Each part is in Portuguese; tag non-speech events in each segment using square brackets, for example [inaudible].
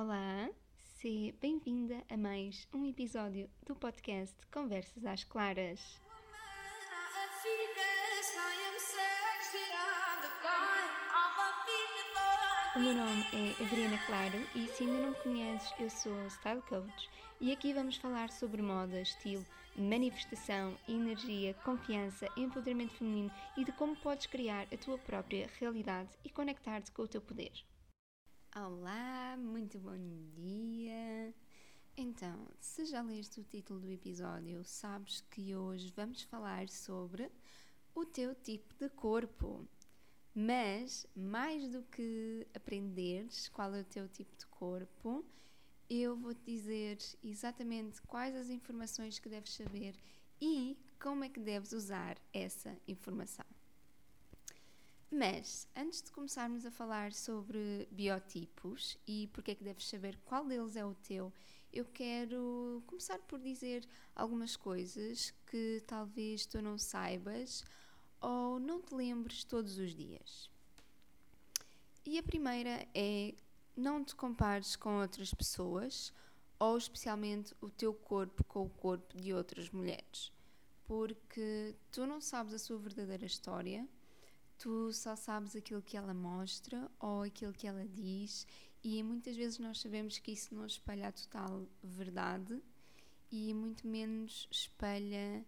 Olá, seja bem-vinda a mais um episódio do podcast Conversas às Claras. O meu nome é Adriana Claro e se ainda não me conheces, eu sou Style Coach e aqui vamos falar sobre moda, estilo, manifestação, energia, confiança, empoderamento feminino e de como podes criar a tua própria realidade e conectar-te com o teu poder. Olá, muito bom dia! Então, se já leste o título do episódio, sabes que hoje vamos falar sobre o teu tipo de corpo. Mas, mais do que aprenderes qual é o teu tipo de corpo, eu vou-te dizer exatamente quais as informações que deves saber e como é que deves usar essa informação. Mas, antes de começarmos a falar sobre biotipos e porque é que deves saber qual deles é o teu, eu quero começar por dizer algumas coisas que talvez tu não saibas ou não te lembres todos os dias. E a primeira é não te compares com outras pessoas ou especialmente o teu corpo com o corpo de outras mulheres, porque tu não sabes a sua verdadeira história, tu só sabes aquilo que ela mostra ou aquilo que ela diz, e muitas vezes nós sabemos que isso não espelha a total verdade e muito menos espelha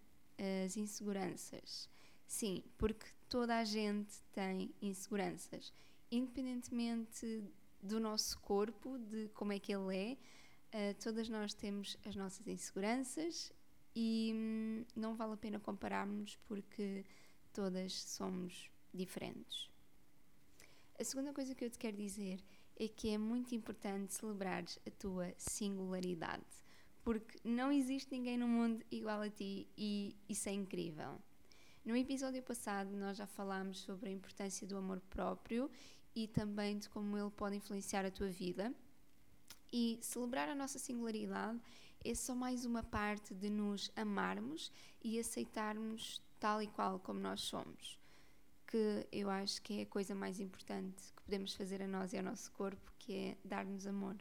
as inseguranças. Sim, porque toda a gente tem inseguranças, independentemente do nosso corpo, de como é que ele é, uh, todas nós temos as nossas inseguranças e hum, não vale a pena compararmos porque todas somos diferentes. A segunda coisa que eu te quero dizer é que é muito importante celebrares a tua singularidade, porque não existe ninguém no mundo igual a ti e isso é incrível. No episódio passado, nós já falámos sobre a importância do amor próprio e também de como ele pode influenciar a tua vida. E celebrar a nossa singularidade é só mais uma parte de nos amarmos e aceitarmos tal e qual como nós somos. Que eu acho que é a coisa mais importante que podemos fazer a nós e ao nosso corpo, que é dar-nos amor.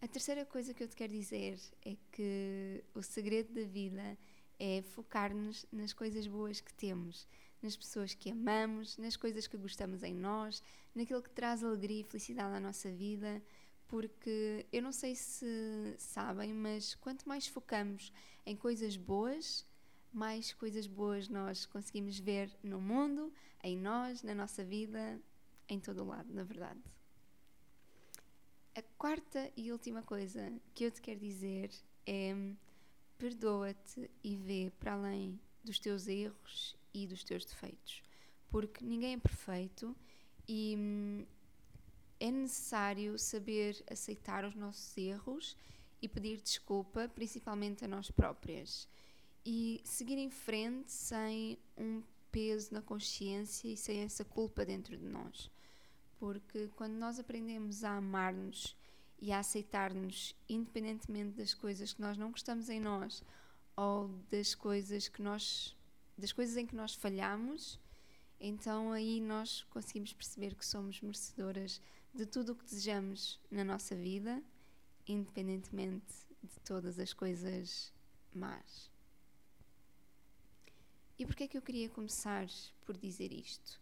A terceira coisa que eu te quero dizer é que o segredo da vida é focar-nos nas coisas boas que temos, nas pessoas que amamos, nas coisas que gostamos em nós, naquilo que traz alegria e felicidade à nossa vida, porque eu não sei se sabem, mas quanto mais focamos em coisas boas, mais coisas boas nós conseguimos ver no mundo, em nós, na nossa vida, em todo o lado, na verdade. A quarta e última coisa que eu te quero dizer é perdoa-te e vê para além dos teus erros e dos teus defeitos, porque ninguém é perfeito e hum, é necessário saber aceitar os nossos erros e pedir desculpa, principalmente a nós próprias, e seguir em frente sem um peso na consciência e sem essa culpa dentro de nós. Porque quando nós aprendemos a amar-nos e a aceitar-nos independentemente das coisas que nós não gostamos em nós ou das coisas que nós das coisas em que nós falhamos, então aí nós conseguimos perceber que somos merecedoras de tudo o que desejamos na nossa vida, independentemente de todas as coisas más. E porquê é que eu queria começar por dizer isto?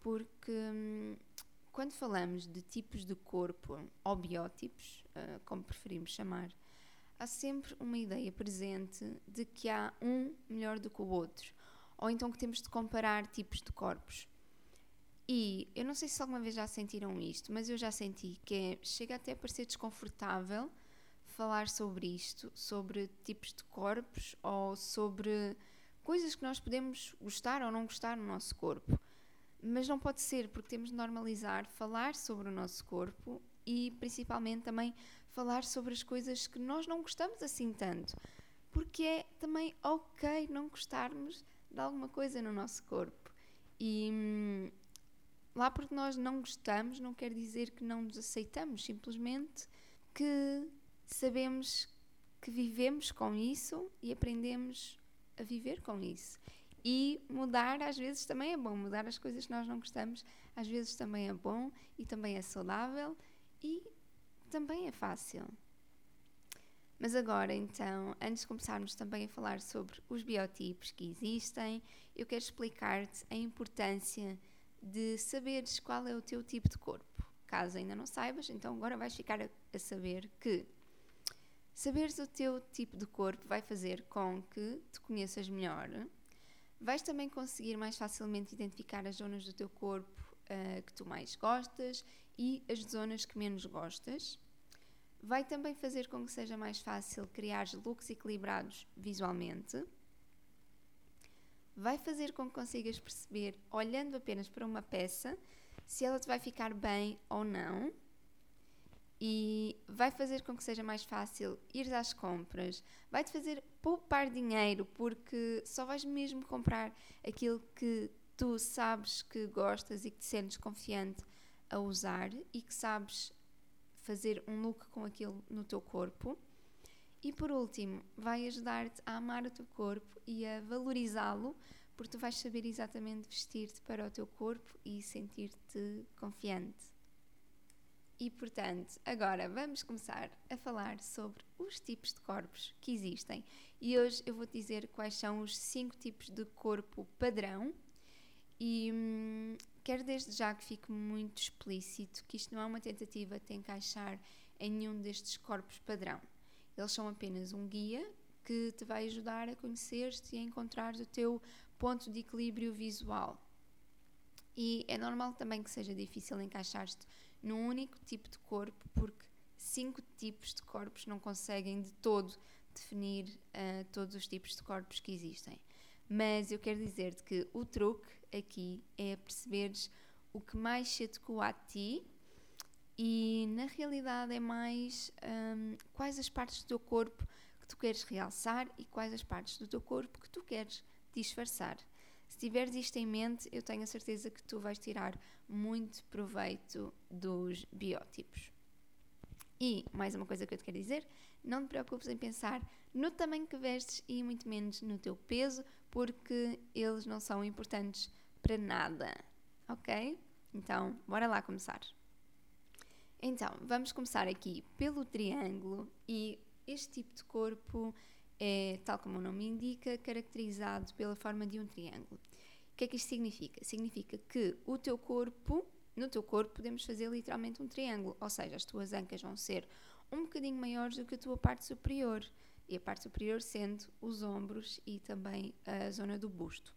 Porque hum, quando falamos de tipos de corpo ou biótipos, uh, como preferimos chamar, há sempre uma ideia presente de que há um melhor do que o outro, ou então que temos de comparar tipos de corpos. E eu não sei se alguma vez já sentiram isto, mas eu já senti que é, chega até a parecer desconfortável falar sobre isto, sobre tipos de corpos ou sobre coisas que nós podemos gostar ou não gostar no nosso corpo. Mas não pode ser, porque temos de normalizar falar sobre o nosso corpo e principalmente também falar sobre as coisas que nós não gostamos assim tanto. Porque é também ok não gostarmos de alguma coisa no nosso corpo. E hum, lá porque nós não gostamos, não quer dizer que não nos aceitamos, simplesmente que sabemos que vivemos com isso e aprendemos a viver com isso. E mudar às vezes também é bom, mudar as coisas que nós não gostamos às vezes também é bom e também é saudável e também é fácil. Mas agora, então, antes de começarmos também a falar sobre os biotipos que existem, eu quero explicar-te a importância de saberes qual é o teu tipo de corpo. Caso ainda não saibas, então agora vais ficar a, a saber que saberes o teu tipo de corpo vai fazer com que te conheças melhor. Vais também conseguir mais facilmente identificar as zonas do teu corpo uh, que tu mais gostas e as zonas que menos gostas. Vai também fazer com que seja mais fácil criar looks equilibrados visualmente. Vai fazer com que consigas perceber, olhando apenas para uma peça, se ela te vai ficar bem ou não. E vai fazer com que seja mais fácil ir às compras. Vai-te fazer poupar dinheiro, porque só vais mesmo comprar aquilo que tu sabes que gostas e que te sentes confiante a usar e que sabes fazer um look com aquilo no teu corpo. E por último, vai ajudar-te a amar o teu corpo e a valorizá-lo, porque tu vais saber exatamente vestir-te para o teu corpo e sentir-te confiante. E portanto, agora vamos começar a falar sobre os tipos de corpos que existem. E hoje eu vou te dizer quais são os cinco tipos de corpo padrão. E hum, Quero desde já que fique muito explícito que isto não é uma tentativa de encaixar em nenhum destes corpos padrão. Eles são apenas um guia que te vai ajudar a conhecer-te e a encontrar o teu ponto de equilíbrio visual. E é normal também que seja difícil encaixar-te num único tipo de corpo, porque cinco tipos de corpos não conseguem de todo definir uh, todos os tipos de corpos que existem. Mas eu quero dizer-te que o truque aqui é perceberes o que mais se adequa a ti e na realidade é mais um, quais as partes do teu corpo que tu queres realçar e quais as partes do teu corpo que tu queres disfarçar. Se tiveres isto em mente, eu tenho a certeza que tu vais tirar muito proveito dos biótipos. E mais uma coisa que eu te quero dizer: não te preocupes em pensar no tamanho que vestes e muito menos no teu peso, porque eles não são importantes para nada, ok? Então, bora lá começar. Então, vamos começar aqui pelo triângulo e este tipo de corpo é, tal como o nome indica, caracterizado pela forma de um triângulo. O que é que isto significa? Significa que o teu corpo, no teu corpo podemos fazer literalmente um triângulo, ou seja, as tuas ancas vão ser um bocadinho maiores do que a tua parte superior e a parte superior sendo os ombros e também a zona do busto.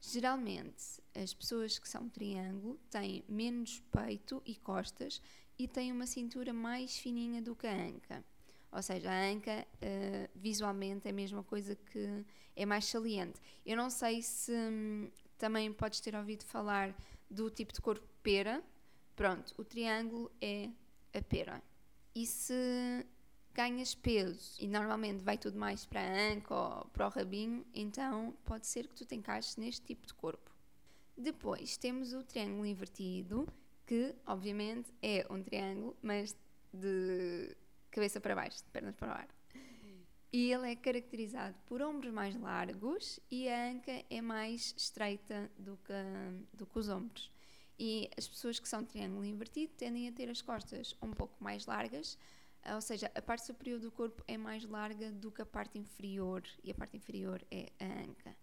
Geralmente, as pessoas que são triângulo têm menos peito e costas e têm uma cintura mais fininha do que a anca. Ou seja, a anca uh, visualmente é a mesma coisa que é mais saliente. Eu não sei se hum, também podes ter ouvido falar do tipo de corpo pera. Pronto, o triângulo é a pera. E se ganhas peso e normalmente vai tudo mais para a anca ou para o rabinho, então pode ser que tu te encaixes neste tipo de corpo. Depois temos o triângulo invertido, que obviamente é um triângulo, mas de cabeça para baixo, de pernas para o ar. E ele é caracterizado por ombros mais largos e a anca é mais estreita do que, do que os ombros. E as pessoas que são triângulo invertido tendem a ter as costas um pouco mais largas, ou seja, a parte superior do corpo é mais larga do que a parte inferior e a parte inferior é a anca.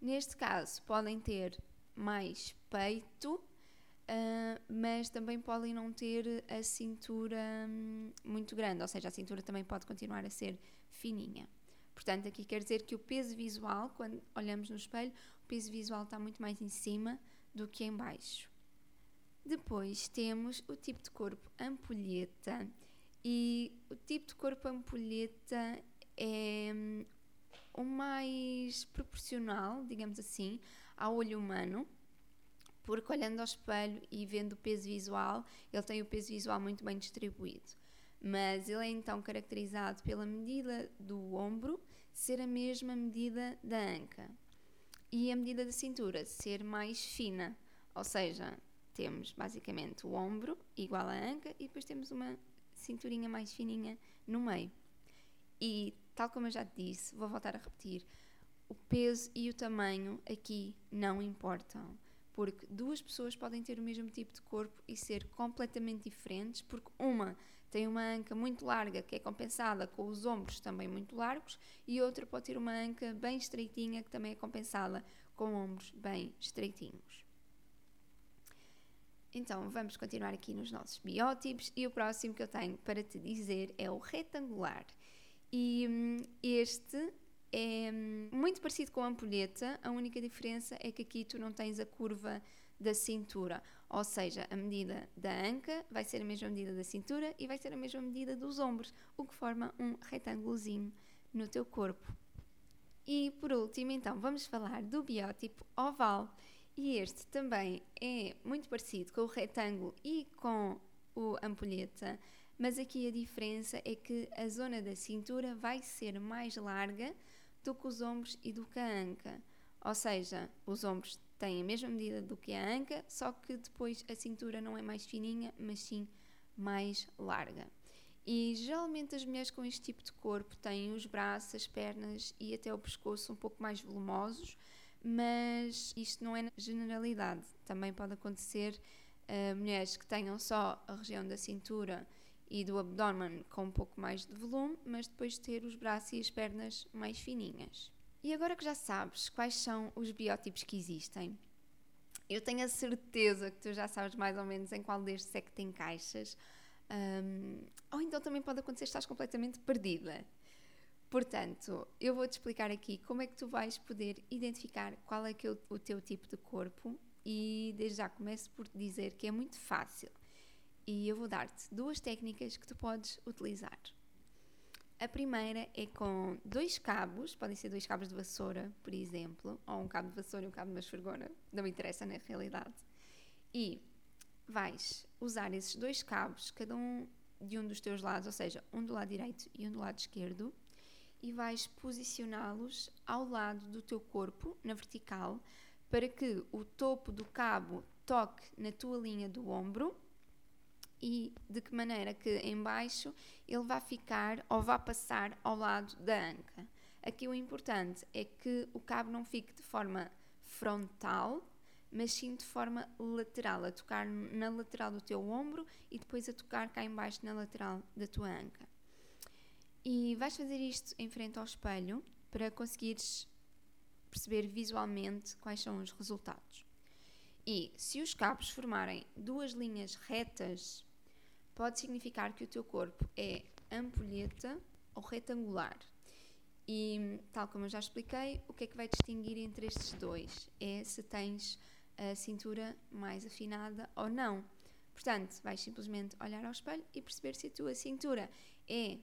Neste caso, podem ter mais peito, uh, mas também podem não ter a cintura um, muito grande, ou seja, a cintura também pode continuar a ser fininha. Portanto, aqui quer dizer que o peso visual, quando olhamos no espelho, o peso visual está muito mais em cima do que em baixo. Depois temos o tipo de corpo ampulheta, e o tipo de corpo ampulheta é hum, o mais proporcional, digamos assim, ao olho humano, porque olhando ao espelho e vendo o peso visual, ele tem o peso visual muito bem distribuído. Mas ele é então caracterizado pela medida do ombro ser a mesma medida da anca e a medida da cintura ser mais fina, ou seja, temos basicamente o ombro igual à anca e depois temos uma cinturinha mais fininha no meio. E, tal como eu já te disse, vou voltar a repetir: o peso e o tamanho aqui não importam, porque duas pessoas podem ter o mesmo tipo de corpo e ser completamente diferentes, porque uma tem uma anca muito larga que é compensada com os ombros também muito largos e outra pode ter uma anca bem estreitinha que também é compensada com ombros bem estreitinhos. Então vamos continuar aqui nos nossos biótipos e o próximo que eu tenho para te dizer é o retangular. E hum, este é hum, muito parecido com a ampulheta, a única diferença é que aqui tu não tens a curva da cintura, ou seja, a medida da anca vai ser a mesma medida da cintura e vai ser a mesma medida dos ombros, o que forma um retângulozinho no teu corpo. E por último, então, vamos falar do biótipo oval. E este também é muito parecido com o retângulo e com o ampulheta, mas aqui a diferença é que a zona da cintura vai ser mais larga do que os ombros e do que a anca. Ou seja, os ombros têm a mesma medida do que a anca, só que depois a cintura não é mais fininha, mas sim mais larga. E geralmente as mulheres com este tipo de corpo têm os braços, as pernas e até o pescoço um pouco mais volumosos, mas isto não é generalidade. Também pode acontecer uh, mulheres que tenham só a região da cintura e do abdômen com um pouco mais de volume, mas depois ter os braços e as pernas mais fininhas. E agora que já sabes quais são os biótipos que existem, eu tenho a certeza que tu já sabes mais ou menos em qual destes é que te encaixas. Um, ou então também pode acontecer que estás completamente perdida. Portanto, eu vou-te explicar aqui como é que tu vais poder identificar qual é que é o, teu tipo de corpo e desde já começo por te dizer que é muito fácil. E eu vou dar-te duas técnicas que tu podes utilizar. A primeira é com dois cabos, podem ser dois cabos de vassoura, por exemplo, ou um cabo de vassoura e um cabo de masfregona, não me interessa na realidade. E vais usar esses dois cabos, cada um de um dos teus lados, ou seja, um do lado direito e um do lado esquerdo, e vais posicioná-los ao lado do teu corpo, na vertical, para que o topo do cabo toque na tua linha do ombro e de que maneira que embaixo ele vai ficar ou vai passar ao lado da anca. Aqui o importante é que o cabo não fique de forma frontal, mas sim de forma lateral, a tocar na lateral do teu ombro e depois a tocar cá embaixo na lateral da tua anca. E vais fazer isto em frente ao espelho para conseguires perceber visualmente quais são os resultados. E se os cabos formarem duas linhas retas pode significar que o teu corpo é ampulheta ou retangular. E, tal como eu já expliquei, o que é que vai distinguir entre estes dois? É se tens a cintura mais afinada ou não. Portanto, vais simplesmente olhar ao espelho e perceber se a tua cintura é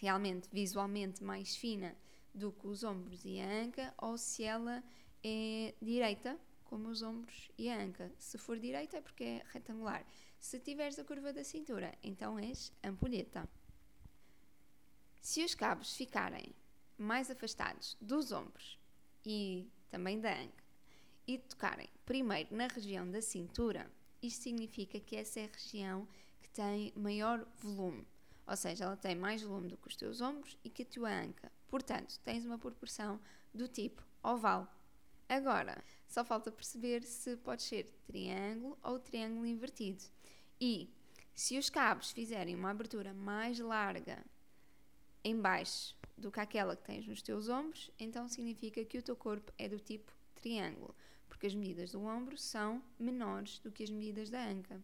realmente visualmente mais fina do que os ombros e a anca ou se ela é direita, como os ombros e a anca. Se for direita é porque é retangular. Se tiveres a curva da cintura, então és ampulheta. Se os cabos ficarem mais afastados dos ombros e também da anca e tocarem primeiro na região da cintura, isto significa que essa é a região que tem maior volume, ou seja, ela tem mais volume do que os teus ombros e que a tua anca. Portanto, tens uma proporção do tipo oval. Agora, só falta perceber se pode ser triângulo ou triângulo invertido. E se os cabos fizerem uma abertura mais larga em baixo do que aquela que tens nos teus ombros, então significa que o teu corpo é do tipo triângulo, porque as medidas do ombro são menores do que as medidas da anca.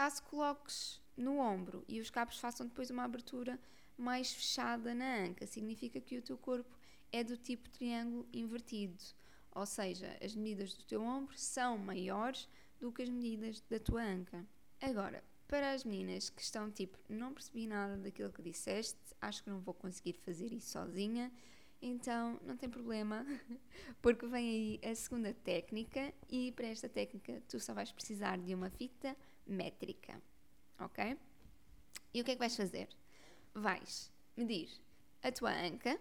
Caso coloques no ombro e os cabos façam depois uma abertura mais fechada na anca, significa que o teu corpo é do tipo triângulo invertido, ou seja, as medidas do teu ombro são maiores do que as medidas da tua anca. Agora, para as meninas que estão tipo, não percebi nada daquilo que disseste, acho que não vou conseguir fazer isso sozinha, então não tem problema, [laughs] porque vem aí a segunda técnica e para esta técnica tu só vais precisar de uma fita métrica, ok? E o que é que vais fazer? Vais medir a tua anca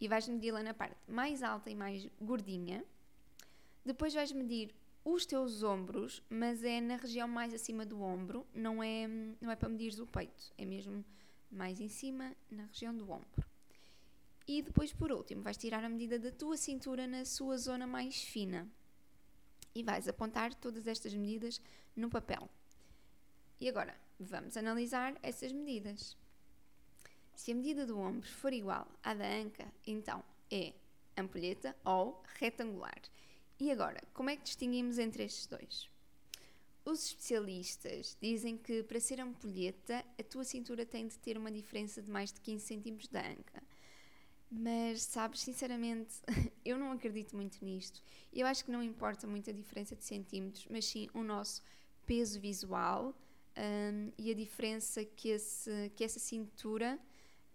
e vais medi-la na parte mais alta e mais gordinha. Depois vais medir os teus ombros, mas é na região mais acima do ombro, não é, não é para medir o peito, é mesmo mais em cima, na região do ombro. E depois, por último, vais tirar a medida da tua cintura na sua zona mais fina. E vais apontar todas estas medidas no papel. E agora, vamos analisar essas medidas. Se a medida do ombro for igual à da anca, então é ampulheta ou retangular. E agora, como é que distinguimos entre estes dois? Os especialistas dizem que para ser ampulheta, a tua cintura tem de ter uma diferença de mais de 15 cm da anca. Mas, sabes, sinceramente, [laughs] eu não acredito muito nisto. Eu acho que não importa muito a diferença de centímetros, mas sim o nosso peso visual um, e a diferença que, esse, que essa cintura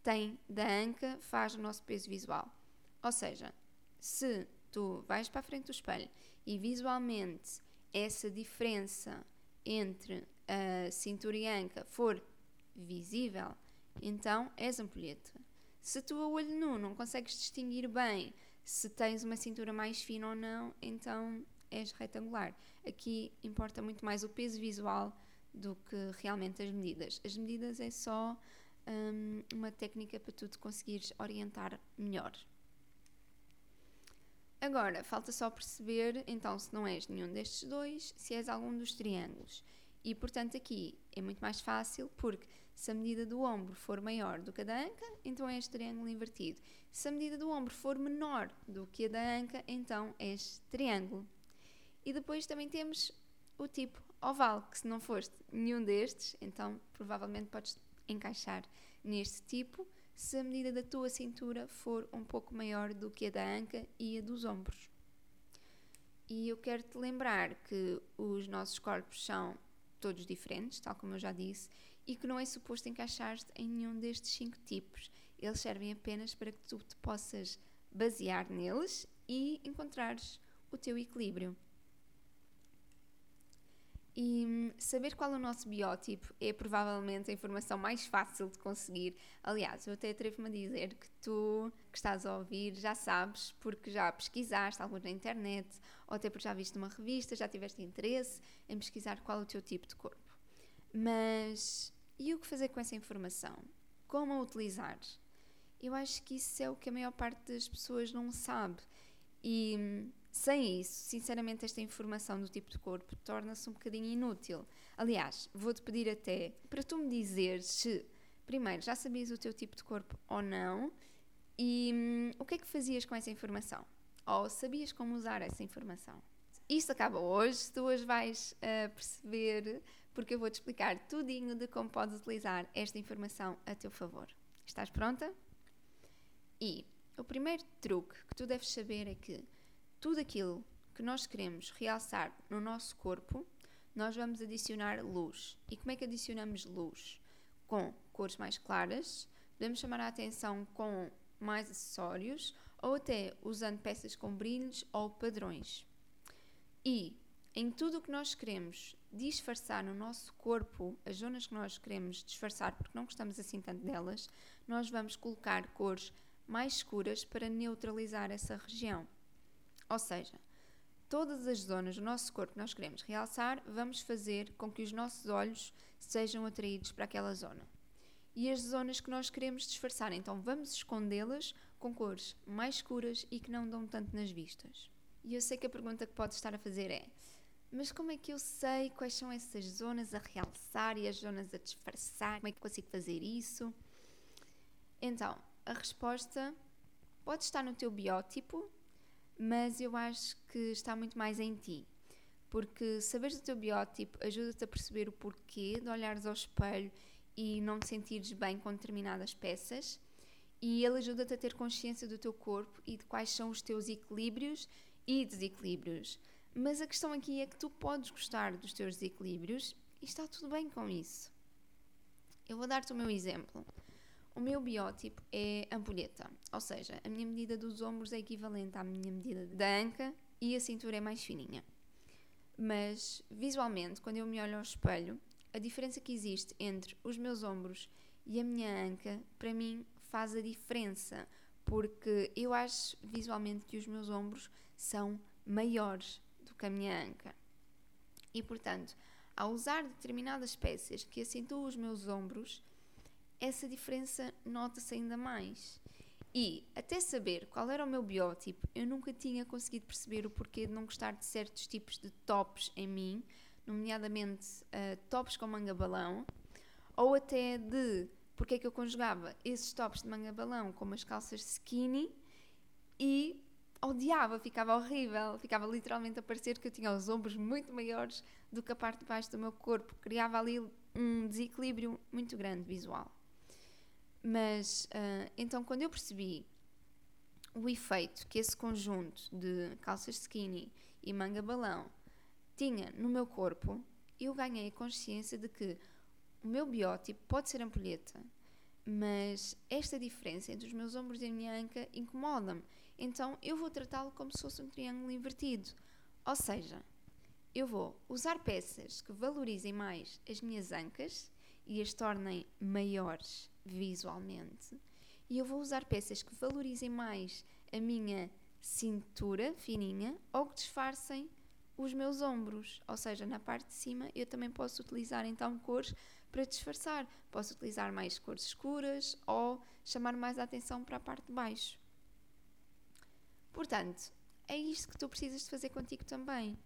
tem da anca faz no nosso peso visual. Ou seja, se tu vais para a frente do espelho e visualmente essa diferença entre a cintura e a anca for visível, então és ampulheta. Se tu a olho nu não consegues distinguir bem se tens uma cintura mais fina ou não, então és retangular. Aqui importa muito mais o peso visual do que realmente as medidas. As medidas é só um, uma técnica para tu te conseguires orientar melhor. Agora, falta só perceber, então, se não és nenhum destes dois, se és algum dos triângulos. E, portanto, aqui é muito mais fácil, porque se a medida do ombro for maior do que a da anca, então és triângulo invertido. Se a medida do ombro for menor do que a da anca, então és triângulo. E depois também temos o tipo oval, que se não foste nenhum destes, então provavelmente podes encaixar neste tipo se a medida da tua cintura for um pouco maior do que a da anca e a dos ombros. E eu quero te lembrar que os nossos corpos são todos diferentes, tal como eu já disse, e que não é suposto encaixar-te em nenhum destes cinco tipos. Eles servem apenas para que tu te possas basear neles e encontrares o teu equilíbrio. E hum, saber qual é o nosso biótipo é provavelmente a informação mais fácil de conseguir. Aliás, eu até atrevo-me a dizer que tu que estás a ouvir já sabes, porque já pesquisaste algo na internet, ou até porque já viste uma revista, já tiveste interesse em pesquisar qual é o teu tipo de corpo. Mas e o que fazer com essa informação? Como a utilizar? Eu acho que isso é o que a maior parte das pessoas não sabe. E hum, sem isso, sinceramente, esta informação do tipo de corpo torna-se um bocadinho inútil. Aliás, vou-te pedir até para tu me dizeres se, primeiro, já sabias o teu tipo de corpo ou não e hum, o que é que fazias com essa informação? Ou sabias como usar essa informação? Isto acaba hoje, tu hoje vais uh, perceber, porque eu vou-te explicar tudinho de como podes utilizar esta informação a teu favor. Estás pronta? E o primeiro truque que tu deves saber é que tudo aquilo que nós queremos realçar no nosso corpo, nós vamos adicionar luz. E como é que adicionamos luz? Com cores mais claras, podemos chamar a atenção com mais acessórios ou até usando peças com brilhos ou padrões. E em tudo o que nós queremos disfarçar no nosso corpo, as zonas que nós queremos disfarçar porque não gostamos assim tanto delas, nós vamos colocar cores mais escuras para neutralizar essa região. Ou seja, todas as zonas do nosso corpo que nós queremos realçar, vamos fazer com que os nossos olhos sejam atraídos para aquela zona. E as zonas que nós queremos disfarçar, então vamos escondê-las com cores mais escuras e que não dão tanto nas vistas. E eu sei que a pergunta que pode estar a fazer é: mas como é que eu sei quais são essas zonas a realçar e as zonas a disfarçar? Como é que consigo fazer isso? Então, a resposta pode estar no teu biótipo, mas eu acho que está muito mais em ti. Porque saberes o teu biótipo ajuda-te a perceber o porquê de olhares ao espelho e não te sentires bem com determinadas peças. E ele ajuda-te a ter consciência do teu corpo e de quais são os teus equilíbrios e desequilíbrios. Mas a questão aqui é que tu podes gostar dos teus desequilíbrios e está tudo bem com isso. Eu vou dar-te o meu exemplo. O meu biótipo é ampulheta, ou seja, a minha medida dos ombros é equivalente à minha medida da anca e a cintura é mais fininha. Mas visualmente, quando eu me olho ao espelho, a diferença que existe entre os meus ombros e a minha anca, para mim, faz a diferença, porque eu acho visualmente que os meus ombros são maiores do que a minha anca. E portanto, ao usar determinadas peças que acentuam os meus ombros, essa diferença nota-se ainda mais. E até saber qual era o meu biótipo, eu nunca tinha conseguido perceber o porquê de não gostar de certos tipos de tops em mim, nomeadamente uh, tops com manga balão, ou até de porque é que eu conjugava esses tops de manga balão com umas calças skinny e odiava, ficava horrível, ficava literalmente a parecer que eu tinha os ombros muito maiores do que a parte de baixo do meu corpo, criava ali um desequilíbrio muito grande visual. Mas uh, então, quando eu percebi o efeito que esse conjunto de calças skinny e manga balão tinha no meu corpo, eu ganhei a consciência de que o meu biótipo pode ser ampulheta, mas esta diferença entre os meus ombros e a minha anca incomoda-me. Então eu vou tratá-lo como se fosse um triângulo invertido. Ou seja, eu vou usar peças que valorizem mais as minhas ancas e as tornem maiores visualmente. E eu vou usar peças que valorizem mais a minha cintura fininha ou que disfarcem os meus ombros. Ou seja, na parte de cima eu também posso utilizar então cores para disfarçar. Posso utilizar mais cores escuras ou chamar mais a atenção para a parte de baixo. Portanto, é isto que tu precisas de fazer contigo também.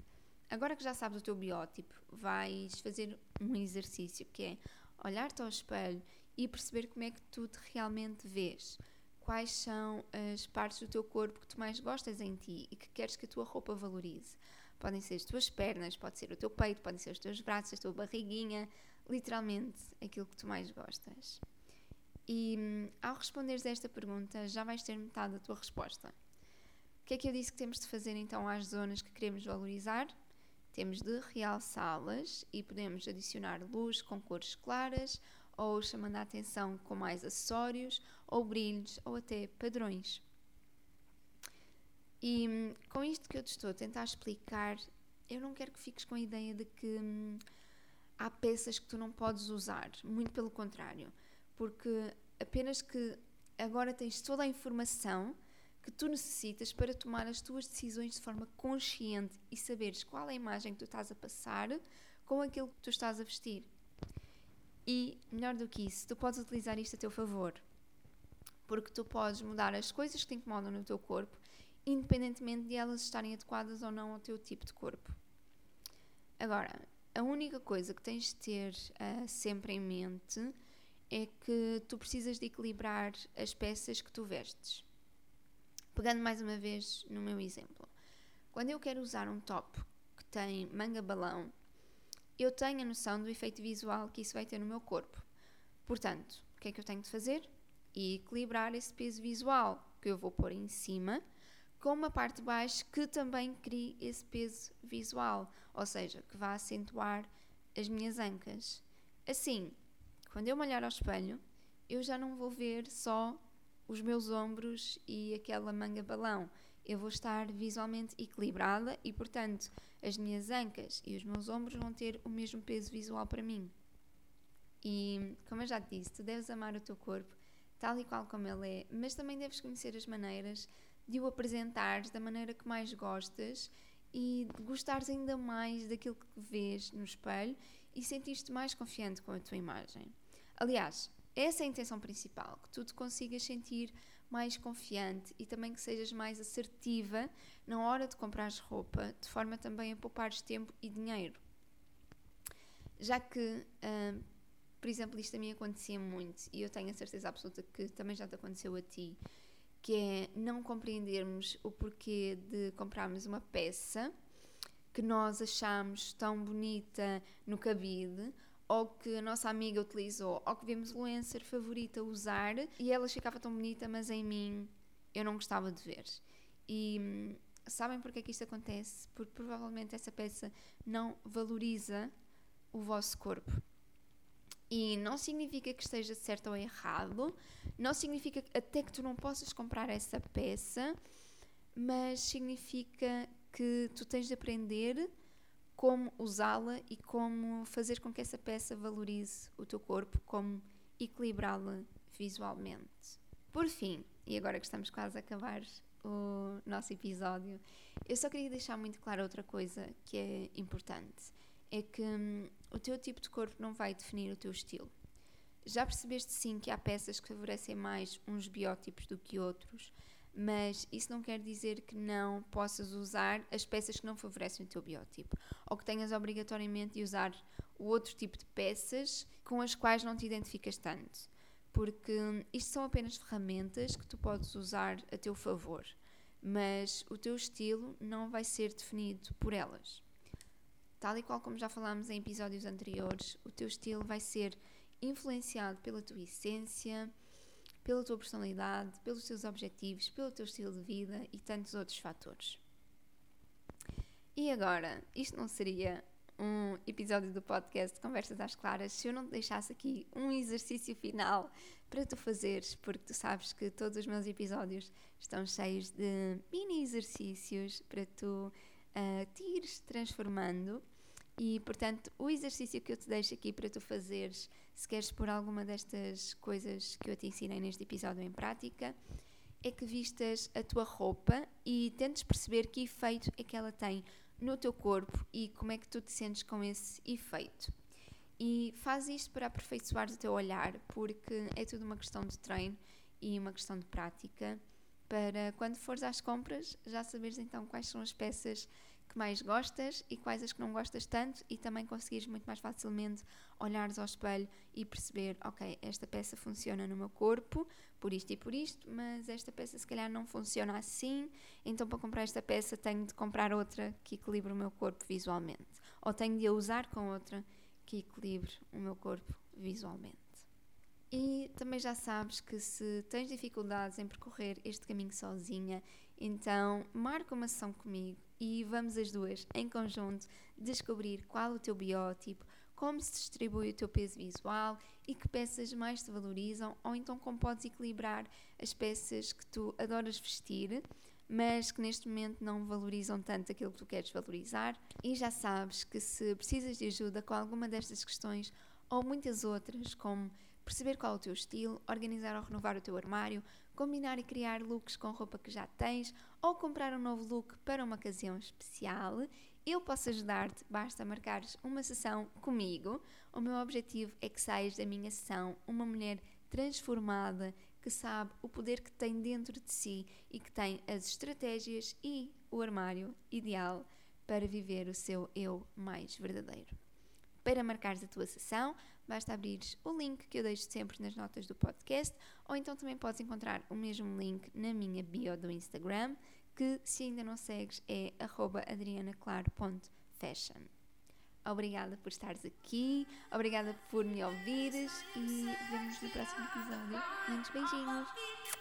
Agora que já sabes o teu biótipo, vais fazer um exercício que é olhar-te ao espelho e perceber como é que tu te realmente vês. Quais são as partes do teu corpo que tu mais gostas em ti e que queres que a tua roupa valorize. Podem ser as tuas pernas, pode ser o teu peito, podem ser os teus braços, a tua barriguinha, literalmente aquilo que tu mais gostas. E hum, ao responderes a esta pergunta, já vais ter metade da tua resposta. O que é que eu disse que temos de fazer então às zonas que queremos valorizar? Temos de realçá-las e podemos adicionar luz com cores claras ou chamando a atenção com mais acessórios ou brilhos ou até padrões. E hum, com isto que eu te estou a tentar explicar, eu não quero que fiques com a ideia de que hum, há peças que tu não podes usar, muito pelo contrário, porque apenas que agora tens toda a informação que tu necessitas para tomar as tuas decisões de forma consciente e saberes qual é a imagem que tu estás a passar com aquilo que tu estás a vestir. E, melhor do que isso, tu podes utilizar isto a teu favor. Porque tu podes mudar as coisas que te incomodam no teu corpo, independentemente de elas estarem adequadas ou não ao teu tipo de corpo. Agora, a única coisa que tens de ter uh, sempre em mente é que tu precisas de equilibrar as peças que tu vestes. Pegando mais uma vez no meu exemplo. Quando eu quero usar um top que tem manga balão eu tenho a noção do efeito visual que isso vai ter no meu corpo. Portanto, o que é que eu tenho de fazer? E equilibrar esse peso visual que eu vou pôr em cima com uma parte de baixo que também crie esse peso visual, ou seja, que vá acentuar as minhas ancas. Assim, quando eu olhar ao espelho, eu já não vou ver só os meus ombros e aquela manga balão. Eu vou estar visualmente equilibrada e, portanto, as minhas ancas e os meus ombros vão ter o mesmo peso visual para mim. E, como eu já te disse, tu deves amar o teu corpo tal e qual como ele é, mas também deves conhecer as maneiras de o apresentares da maneira que mais gostas e gostares ainda mais daquilo que vês no espelho e sentir-te mais confiante com a tua imagem. Aliás, essa é a intenção principal, que tu te consigas sentir mais confiante e também que sejas mais assertiva na hora de comprar roupa, de forma também a poupares tempo e dinheiro. Já que, uh, por exemplo, isto a mim acontecia muito e eu tenho a certeza absoluta que também já te aconteceu a ti, que é não compreendermos o porquê de comprarmos uma peça que nós achamos tão bonita no cabide ou que a nossa amiga utilizou, ou que vimos influencer favorita usar e ela ficava tão bonita, mas em mim eu não gostava de ver. E hum, sabem porque é que isto acontece? Porque provavelmente essa peça não valoriza o vosso corpo. E não significa que esteja certo ou errado, não significa até que tu não possas comprar essa peça, mas significa que tu tens de aprender como usá-la e como fazer com que essa peça valorize o teu corpo, como equilibrá-la visualmente. Por fim, e agora que estamos quase a acabar o nosso episódio, eu só queria deixar muito claro outra coisa que é importante: é que hum, o teu tipo de corpo não vai definir o teu estilo. Já percebeste sim que há peças que favorecem mais uns biótipos do que outros, mas isso não quer dizer que não possas usar as peças que não favorecem o teu biótipo ou que tenhas obrigatoriamente de usar o outro tipo de peças com as quais não te identificas tanto, porque isto são apenas ferramentas que tu podes usar a teu favor, mas o teu estilo não vai ser definido por elas. Tal e qual como já falámos em episódios anteriores, o teu estilo vai ser influenciado pela tua essência, pela tua personalidade, pelos teus objetivos, pelo teu estilo de vida e tantos outros fatores. E agora, isto não seria um episódio do podcast Conversas às Claras se eu não te deixasse aqui um exercício final para tu fazeres, porque tu sabes que todos os meus episódios estão cheios de mini exercícios para tu uh, te ires transformando e, portanto, o exercício que eu te deixo aqui para tu fazeres, se queres pôr alguma destas coisas que eu te ensinei neste episódio em prática, é que vistas a tua roupa e tentes perceber que efeito é que ela tem no teu corpo e como é que tu te sentes com esse efeito. E faz isto para aperfeiçoar o teu olhar, porque é tudo uma questão de treino e uma questão de prática, para quando fores às compras já saberes então quais são as peças que mais gostas e quais as que não gostas tanto e também conseguires muito mais facilmente olhares ao espelho e perceber, ok, esta peça funciona no meu corpo por isto e por isto, mas esta peça se calhar não funciona assim, então para comprar esta peça tenho de comprar outra que equilibre o meu corpo visualmente, ou tenho de a usar com outra que equilibre o meu corpo visualmente. E também já sabes que se tens dificuldades em percorrer este caminho sozinha, então marca uma sessão comigo e vamos as duas em conjunto descobrir qual o teu biótipo, como se distribui o teu peso visual e que peças mais te valorizam, ou então como podes equilibrar as peças que tu adoras vestir, mas que neste momento não valorizam tanto aquilo que tu queres valorizar. E já sabes que se precisas de ajuda com alguma destas questões ou muitas outras, como perceber qual é o teu estilo, organizar ou renovar o teu armário, combinar e criar looks com roupa que já tens ou comprar um novo look para uma ocasião especial, eu posso ajudar-te, basta marcares uma sessão comigo. O meu objetivo é que saias da minha sessão uma mulher transformada que sabe o poder que tem dentro de si e que tem as estratégias e o armário ideal para viver o seu eu mais verdadeiro. Para marcares a tua sessão, basta abrires o link que eu deixo sempre nas notas do podcast, ou então também podes encontrar o mesmo link na minha bio do Instagram, que se ainda não segues é adrianaclaro.fashion. Obrigada por estares aqui, obrigada por me ouvires e vemos no próximo episódio. Muitos beijinhos!